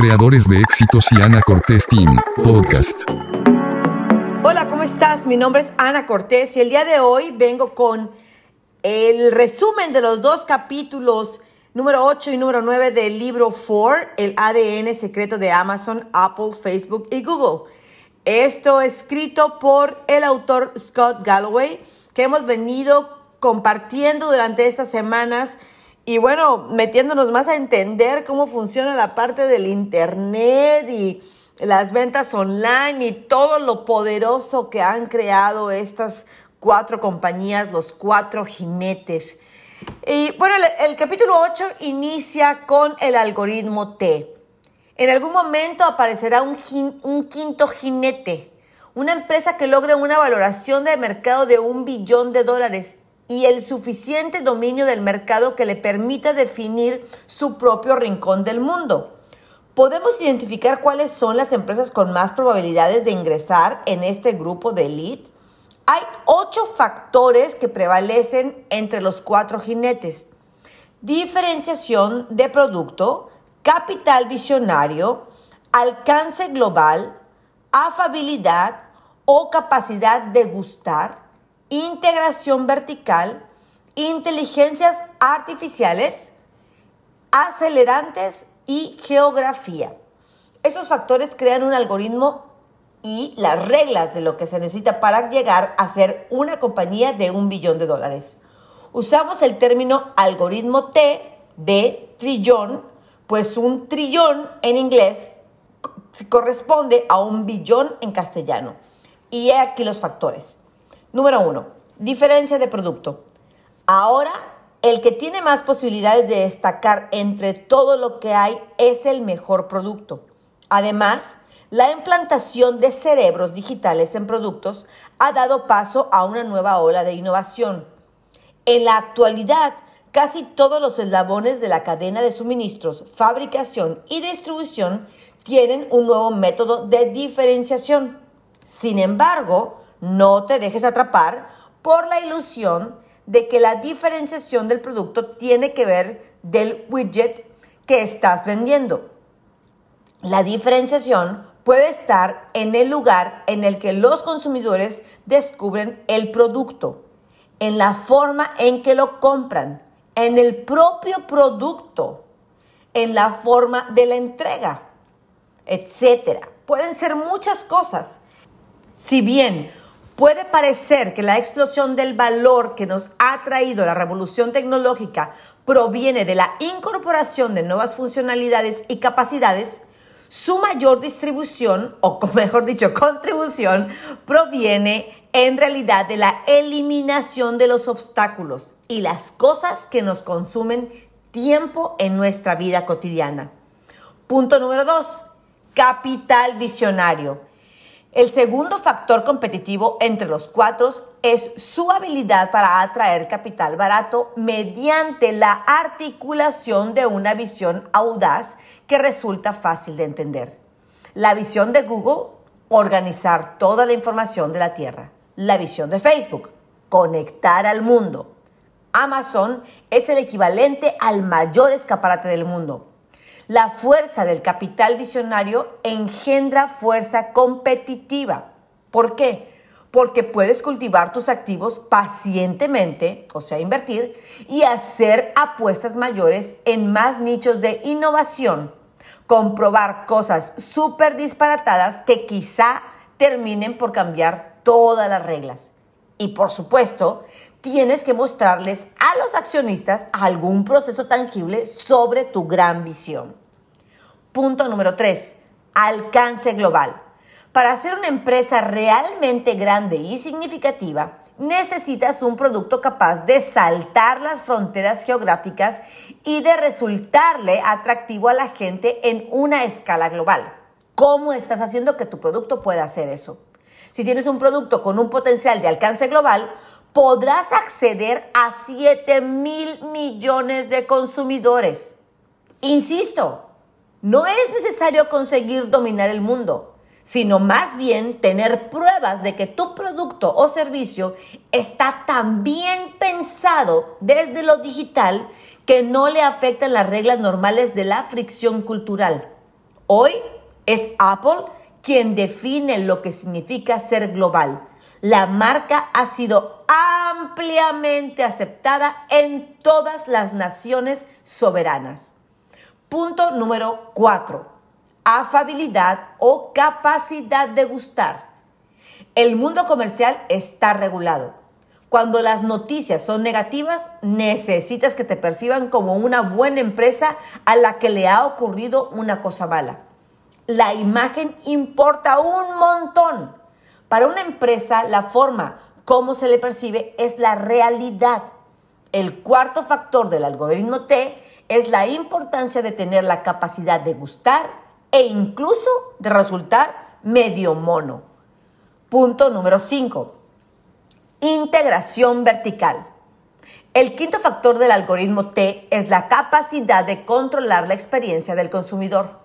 creadores de éxitos y Ana Cortés Team, podcast. Hola, ¿cómo estás? Mi nombre es Ana Cortés y el día de hoy vengo con el resumen de los dos capítulos número 8 y número 9 del libro 4, el ADN secreto de Amazon, Apple, Facebook y Google. Esto escrito por el autor Scott Galloway, que hemos venido compartiendo durante estas semanas y bueno, metiéndonos más a entender cómo funciona la parte del Internet y las ventas online y todo lo poderoso que han creado estas cuatro compañías, los cuatro jinetes. Y bueno, el, capítulo 8 inicia con el algoritmo T. En algún momento aparecerá un, un quinto jinete, una empresa que logre una valoración de mercado de un billón de dólares y el suficiente dominio del mercado que le permita definir su propio rincón del mundo. Podemos identificar cuáles son las empresas con más probabilidades de ingresar en este grupo de elite. Hay ocho factores que prevalecen entre los cuatro jinetes. Diferenciación de producto, capital visionario, alcance global, afabilidad o capacidad de gustar, integración vertical, inteligencias artificiales, acelerantes y geografía. Estos factores crean un algoritmo y las reglas de lo que se necesita para llegar a ser una compañía de un billón de dólares. Usamos el término algoritmo T de trillón, pues un trillón en inglés corresponde a un billón en castellano. Y aquí los factores. Número uno, diferencia de producto. Ahora, el que tiene más posibilidades de destacar entre todo lo que hay es el mejor producto. Además, la implantación de cerebros digitales en productos ha dado paso a una nueva ola de innovación. En la actualidad, casi todos los eslabones de la cadena de suministros, fabricación y distribución tienen un nuevo método de diferenciación. Sin embargo, no te dejes atrapar por la ilusión de que la diferenciación del producto tiene que ver del widget que estás vendiendo. La diferenciación puede estar en el lugar en el que los consumidores descubren el producto, en la forma en que lo compran, en el propio producto, en la forma de la entrega, etc. Pueden ser muchas cosas. Si bien Puede parecer que la explosión del valor que nos ha traído la revolución tecnológica proviene de la incorporación de nuevas funcionalidades y capacidades. Su mayor distribución, o mejor dicho, contribución, proviene en realidad de la eliminación de los obstáculos y las cosas que nos consumen tiempo en nuestra vida cotidiana. Punto número dos, capital visionario. El segundo factor competitivo entre los cuatro es su habilidad para atraer capital barato mediante la articulación de una visión audaz que resulta fácil de entender. La visión de Google, organizar toda la información de la Tierra. La visión de Facebook, conectar al mundo. Amazon es el equivalente al mayor escaparate del mundo la fuerza del capital visionario engendra fuerza competitiva. ¿Por qué? Porque puedes cultivar tus activos pacientemente, o sea, invertir, y hacer apuestas mayores en más nichos de innovación. Comprobar cosas súper disparatadas que quizá terminen por cambiar todas las reglas. Y por supuesto, tienes que mostrarles a los accionistas algún proceso tangible sobre tu gran visión. Punto número 3. Alcance global. Para ser una empresa realmente grande y significativa, necesitas un producto capaz de saltar las fronteras geográficas y de resultarle atractivo a la gente en una escala global. ¿Cómo estás haciendo que tu producto pueda hacer eso? Si tienes un producto con un potencial de alcance global, podrás acceder a 7 mil millones de consumidores. Insisto, no es necesario conseguir dominar el mundo, sino más bien tener pruebas de que tu producto o servicio está tan bien pensado desde lo digital que no le afectan las reglas normales de la fricción cultural. Hoy es Apple quien define lo que significa ser global. La marca ha sido ampliamente aceptada en todas las naciones soberanas. Punto número 4. Afabilidad o capacidad de gustar. El mundo comercial está regulado. Cuando las noticias son negativas, necesitas que te perciban como una buena empresa a la que le ha ocurrido una cosa mala. La imagen importa un montón. Para una empresa, la forma como se le percibe es la realidad. El cuarto factor del algoritmo T es la importancia de tener la capacidad de gustar e incluso de resultar medio mono. Punto número 5 Integración vertical. El quinto factor del algoritmo T es la capacidad de controlar la experiencia del consumidor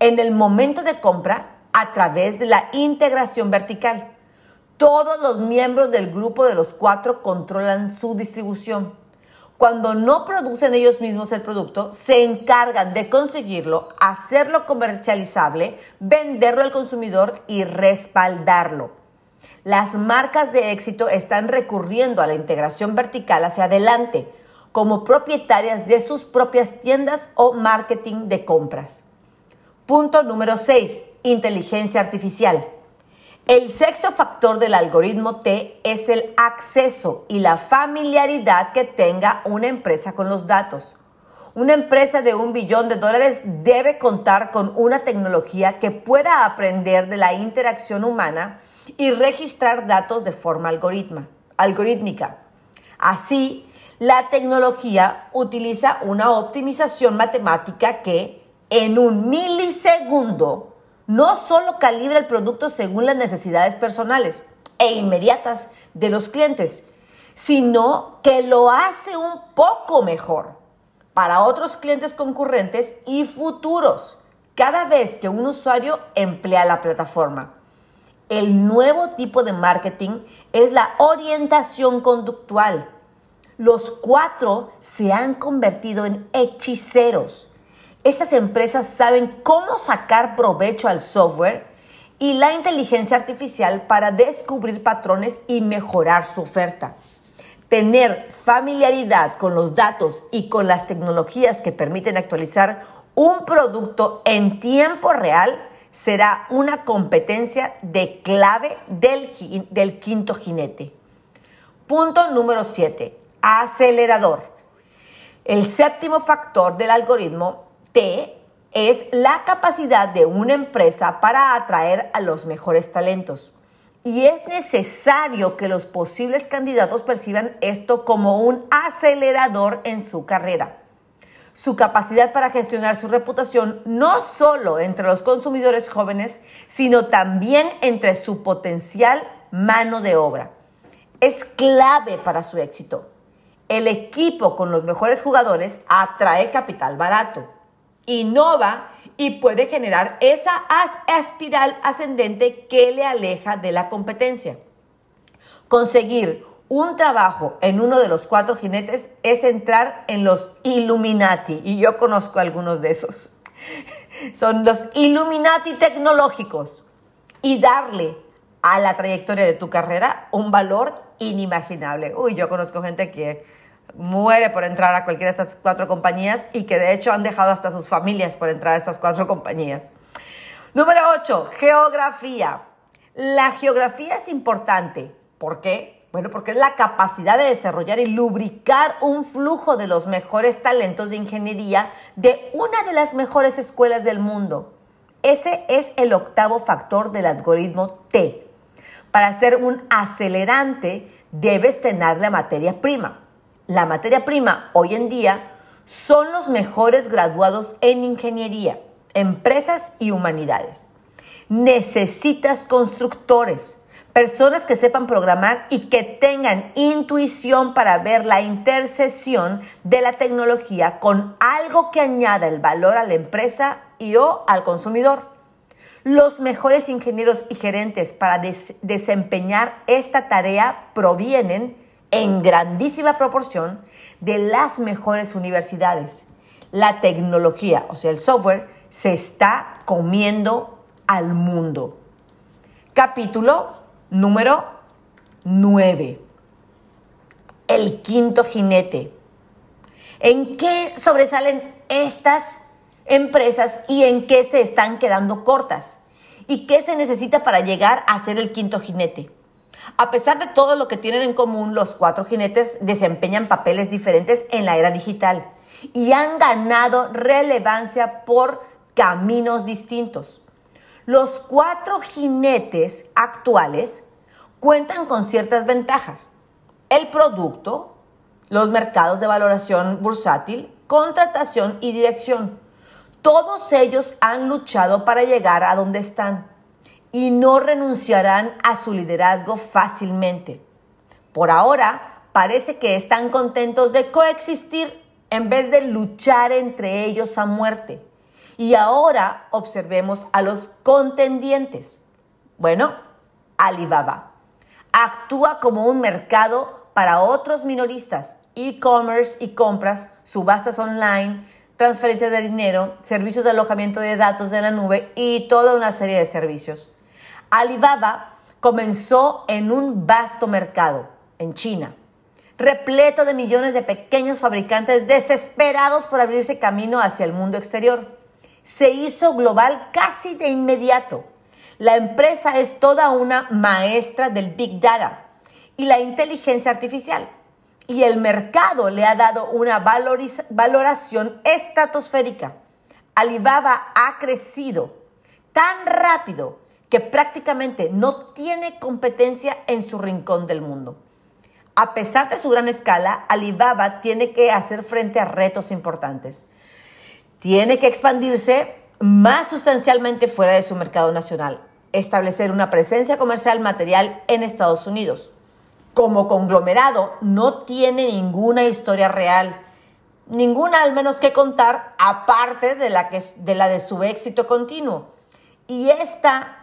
en el momento de compra a través de la integración vertical. Todos los miembros del grupo de los cuatro controlan su distribución. Cuando no producen ellos mismos el producto, se encargan de conseguirlo, hacerlo comercializable, venderlo al consumidor y respaldarlo las marcas de éxito están recurriendo a la integración vertical hacia adelante como propietarias de sus propias tiendas o marketing de compras. Punto número 6. Inteligencia artificial. El sexto factor del algoritmo T es el acceso y la familiaridad que tenga una empresa con los datos. Una empresa de un billón de dólares debe contar con una tecnología que pueda aprender de la interacción humana y registrar datos de forma algorítmica. Así, la tecnología utiliza una optimización matemática que en un milisegundo no solo calibra el producto según las necesidades personales e inmediatas de los clientes, sino que lo hace un poco mejor para otros clientes concurrentes y futuros cada vez que un usuario emplea la plataforma. El nuevo tipo de marketing es la orientación conductual. Los cuatro se han convertido en hechiceros. Estas empresas saben cómo sacar provecho al software y la inteligencia artificial para descubrir patrones y mejorar su oferta. Tener familiaridad con los datos y con las tecnologías que permiten actualizar un producto en tiempo real será una competencia de clave del, del quinto jinete. Punto número 7. Acelerador. El séptimo factor del algoritmo Es la capacidad de una empresa para atraer a los mejores talentos. Y es necesario que los posibles candidatos perciban esto como un acelerador en su carrera su capacidad para gestionar su reputación no solo entre los consumidores jóvenes, sino también entre su potencial mano de obra. Es clave para su éxito. El equipo con los mejores jugadores atrae capital barato, innova y puede generar esa espiral ascendente que le aleja de la competencia. Conseguir un trabajo en uno de los cuatro jinetes es entrar en los Illuminati, y yo conozco algunos de esos. Son los Illuminati tecnológicos, y darle a la trayectoria de tu carrera un valor inimaginable. Uy, yo conozco gente que muere por entrar a cualquiera de estas cuatro compañías y que de hecho han dejado hasta sus familias por entrar a estas cuatro compañías. Número 8, geografía. La geografía es importante. ¿Por qué? Bueno, porque es la capacidad de desarrollar y lubricar un flujo de los mejores talentos de ingeniería de una de las mejores escuelas del mundo. Ese es el octavo factor del algoritmo T. Para ser un acelerante debes tener la materia prima. La materia prima hoy en día son los mejores graduados en ingeniería, empresas y humanidades. Necesitas constructores, personas que sepan programar y que tengan intuición para ver la intercesión de la tecnología con algo que añada el valor a la empresa y o al consumidor. Los mejores ingenieros y gerentes para desempeñar esta tarea provienen en grandísima proporción de las mejores universidades. La tecnología, o sea, el software, se está comiendo al mundo. Capítulo número 9. El quinto jinete. ¿En qué sobresalen estas empresas y en qué se están quedando cortas? ¿Y qué se necesita para llegar a ser el quinto jinete? A pesar de todo lo que tienen en común, los cuatro jinetes desempeñan papeles diferentes en la era digital y han ganado relevancia por caminos distintos. Los cuatro jinetes actuales cuentan con ciertas ventajas. El producto, los mercados de valoración bursátil, contratación y dirección. Todos ellos han luchado para llegar a donde están y no renunciarán a su liderazgo fácilmente. Por ahora, parece que están contentos de coexistir en vez de luchar entre ellos a muerte. Y ahora observemos a los contendientes. Bueno, Alibaba actúa como un mercado para otros minoristas, e-commerce y compras, subastas online, transferencias de dinero, servicios de alojamiento de datos de la nube y toda una serie de servicios. Alibaba comenzó en un vasto mercado, en China, repleto de millones de pequeños fabricantes desesperados por abrirse camino hacia el mundo exterior. Se hizo global casi de inmediato. La empresa es toda una maestra del Big Data y la inteligencia artificial. Y el mercado le ha dado una valoración estratosférica. Alibaba ha crecido tan rápido que prácticamente no tiene competencia en su rincón del mundo. A pesar de su gran escala, Alibaba tiene que hacer frente a retos importantes. Tiene que expandirse más sustancialmente fuera de su mercado nacional, establecer una presencia comercial material en Estados Unidos. Como conglomerado, no tiene ninguna historia real, ninguna al menos que contar, aparte de la, que, de, la de su éxito continuo. Y esta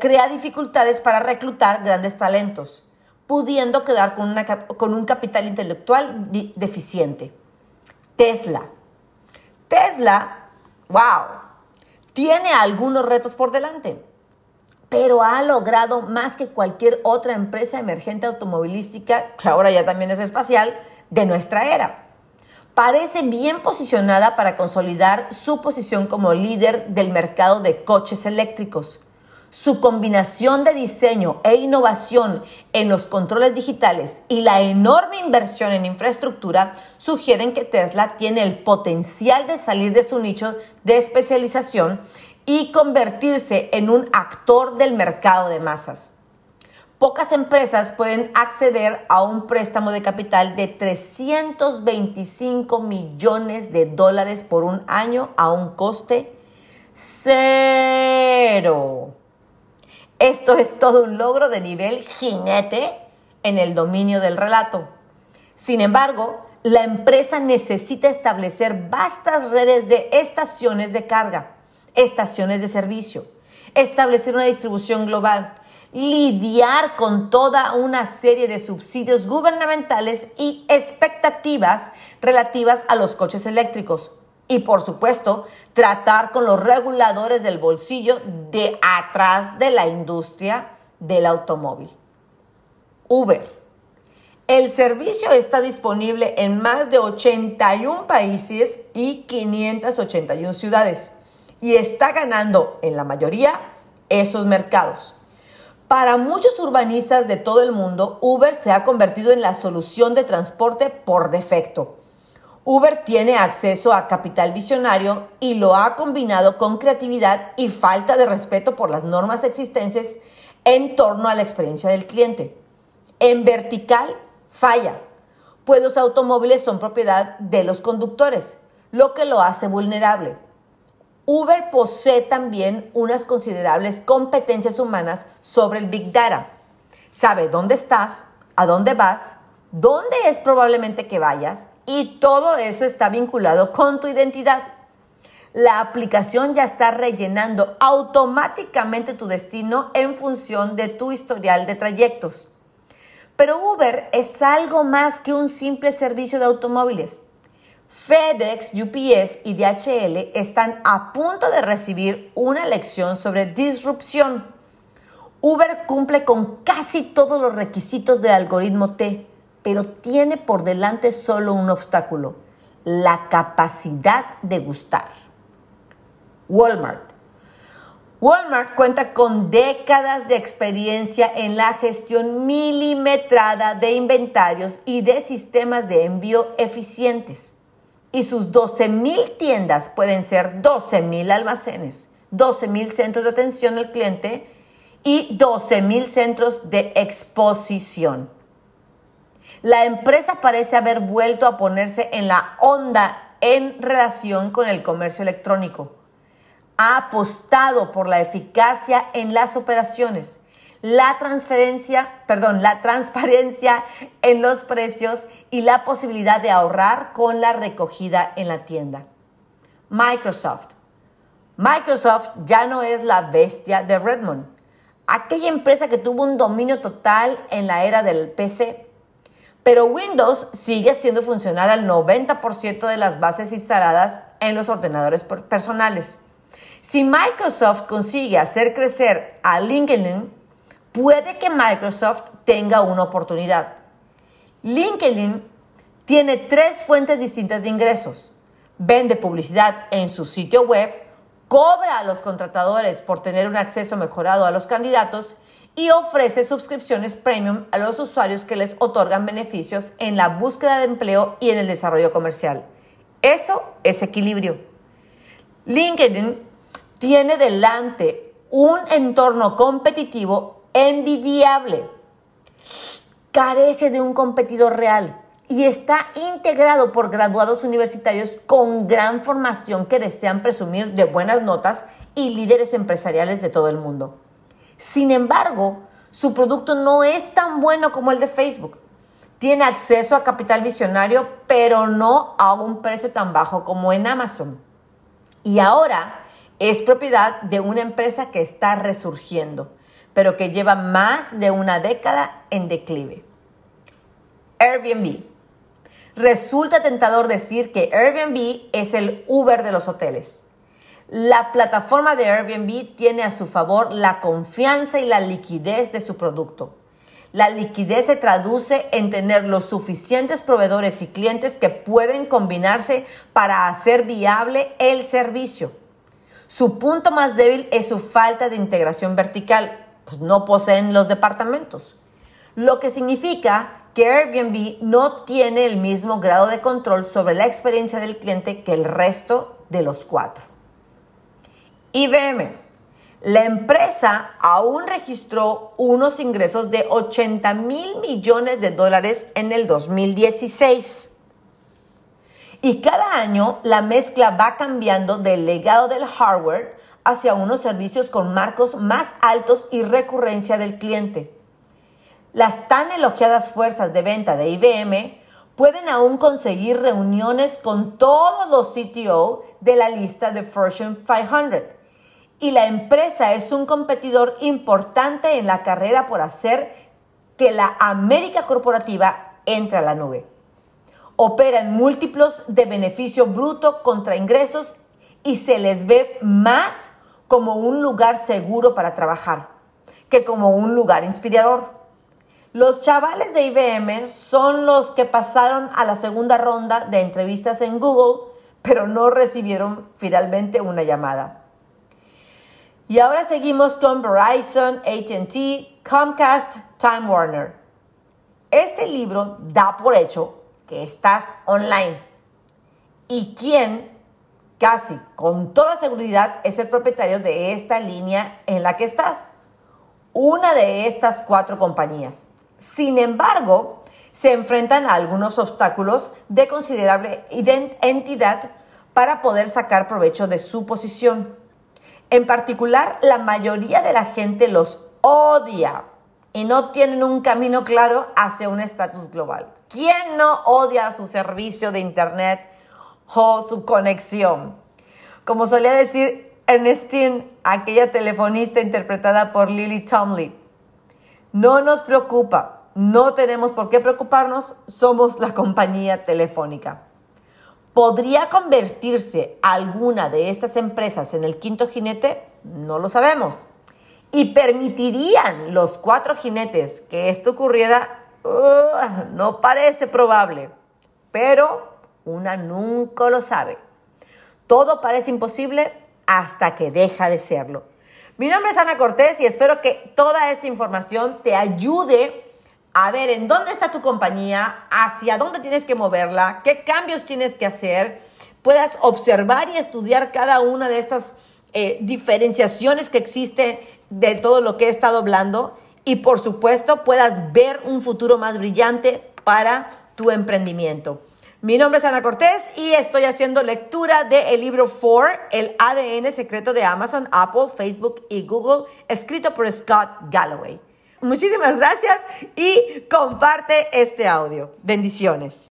crea dificultades para reclutar grandes talentos, pudiendo quedar con, con un capital intelectual deficiente. Tesla. Tesla, wow, tiene algunos retos por delante, pero ha logrado más que cualquier otra empresa emergente automovilística, que ahora ya también es espacial, de nuestra era. Parece bien posicionada para consolidar su posición como líder del mercado de coches eléctricos su combinación de diseño e innovación en los controles digitales y la enorme inversión en infraestructura sugieren que Tesla tiene el potencial de salir de su nicho de especialización y convertirse en un actor del mercado de masas. Pocas empresas pueden acceder a un préstamo de capital de 325 millones de dólares por un año a un coste cero. Esto es todo un logro de nivel jinete en el dominio del relato. Sin embargo, la empresa necesita establecer vastas redes de estaciones de carga, estaciones de servicio, establecer una distribución global, lidiar con toda una serie de subsidios gubernamentales y expectativas relativas a los coches eléctricos, y por supuesto tratar con los reguladores del bolsillo de atrás de la industria del automóvil. Uber. El servicio está disponible en más de 81 países y 581 ciudades y está ganando en la mayoría esos mercados. Para muchos urbanistas de todo el mundo, Uber se ha convertido en la solución de transporte por defecto Uber tiene acceso a capital visionario y lo ha combinado con creatividad y falta de respeto por las normas existentes en torno a la experiencia del cliente. En vertical, falla, pues los automóviles son propiedad de los conductores, lo que lo hace vulnerable. Uber posee también unas considerables competencias humanas sobre el Big Data. Sabe dónde estás, a dónde vas, dónde es probablemente que vayas y todo eso está vinculado con tu identidad. La aplicación ya está rellenando automáticamente tu destino en función de tu historial de trayectos. Pero Uber es algo más que un simple servicio de automóviles. FedEx, UPS y DHL están a punto de recibir una lección sobre disrupción. Uber cumple con casi todos los requisitos del algoritmo T, pero tiene por delante solo un obstáculo, la capacidad de gustar. Walmart. Walmart cuenta con décadas de experiencia en la gestión milimetrada de inventarios y de sistemas de envío eficientes. Y sus 12.000 tiendas pueden ser 12.000 almacenes, 12.000 centros de atención al cliente y 12.000 centros de exposición. La empresa parece haber vuelto a ponerse en la onda en relación con el comercio electrónico ha apostado por la eficacia en las operaciones, la transferencia, perdón, la transparencia en los precios y la posibilidad de ahorrar con la recogida en la tienda. Microsoft. Microsoft ya no es la bestia de Redmond, aquella empresa que tuvo un dominio total en la era del PC. Pero Windows sigue siendo funcional al 90% de las bases instaladas en los ordenadores personales. Si Microsoft consigue hacer crecer a LinkedIn, puede que Microsoft tenga una oportunidad. LinkedIn tiene tres fuentes distintas de ingresos. Vende publicidad en su sitio web, cobra a los contratadores por tener un acceso mejorado a los candidatos y ofrece suscripciones premium a los usuarios que les otorgan beneficios en la búsqueda de empleo y en el desarrollo comercial. Eso es equilibrio. LinkedIn tiene delante un entorno competitivo envidiable. Carece de un competidor real y está integrado por graduados universitarios con gran formación que desean presumir de buenas notas y líderes empresariales de todo el mundo. Sin embargo, su producto no es tan bueno como el de Facebook. Tiene acceso a capital visionario, pero no a un precio tan bajo como en Amazon. Y ahora es propiedad de una empresa que está resurgiendo, pero que lleva más de una década en declive. Airbnb. Resulta tentador decir que Airbnb es el Uber de los hoteles. La plataforma de Airbnb tiene a su favor la confianza y la liquidez de su producto. La liquidez se traduce en tener los suficientes proveedores y clientes que pueden combinarse para hacer viable el servicio. Su punto más débil es su falta de integración vertical, pues no poseen los departamentos. Lo que significa que Airbnb no tiene el mismo grado de control sobre la experiencia del cliente que el resto de los cuatro. IBM. La empresa aún registró unos ingresos de 80 mil millones de dólares en el 2016. Y cada año la mezcla va cambiando del legado del hardware hacia unos servicios con marcos más altos y recurrencia del cliente. Las tan elogiadas fuerzas de venta de IBM pueden aún conseguir reuniones con todos los CTO de la lista de Fortune 500. Y la empresa es un competidor importante en la carrera por hacer que la América corporativa entre a la nube opera en múltiplos de beneficio bruto contra ingresos y se les ve más como un lugar seguro para trabajar que como un lugar inspirador. Los chavales de IBM son los que pasaron a la segunda ronda de entrevistas en Google, pero no recibieron finalmente una llamada. Y ahora seguimos con Verizon, ATT, Comcast, Time Warner. Este libro da por hecho que estás online y quién casi con toda seguridad es el propietario de esta línea en la que estás. Una de estas cuatro compañías. Sin embargo, se enfrentan a algunos obstáculos de considerable entidad para poder sacar provecho de su posición. En particular, la mayoría de la gente los odia y no tienen un camino claro hacia un estatus global. ¿Quién no odia su servicio de Internet o su conexión? Como solía decir Ernestine, aquella telefonista interpretada por Lily Tomley, no nos preocupa, no tenemos por qué preocuparnos, somos la compañía telefónica. ¿Podría convertirse alguna de estas empresas en el quinto jinete? No lo sabemos. ¿Y permitirían los cuatro jinetes que esto ocurriera? No parece probable, pero una nunca lo sabe. Todo parece imposible hasta que deja de serlo. Mi nombre es Ana Cortés y espero que toda esta información te ayude a ver en dónde está tu compañía, hacia dónde tienes que moverla, qué cambios tienes que hacer, puedas observar y estudiar cada una de estas eh, diferenciaciones que existen de todo lo que he estado hablando y por supuesto puedas ver un futuro más brillante para tu emprendimiento. Mi nombre es Ana Cortés y estoy haciendo lectura del libro 4, El ADN secreto de Amazon, Apple, Facebook y Google, escrito por Scott Galloway. Muchísimas gracias y comparte este audio. Bendiciones.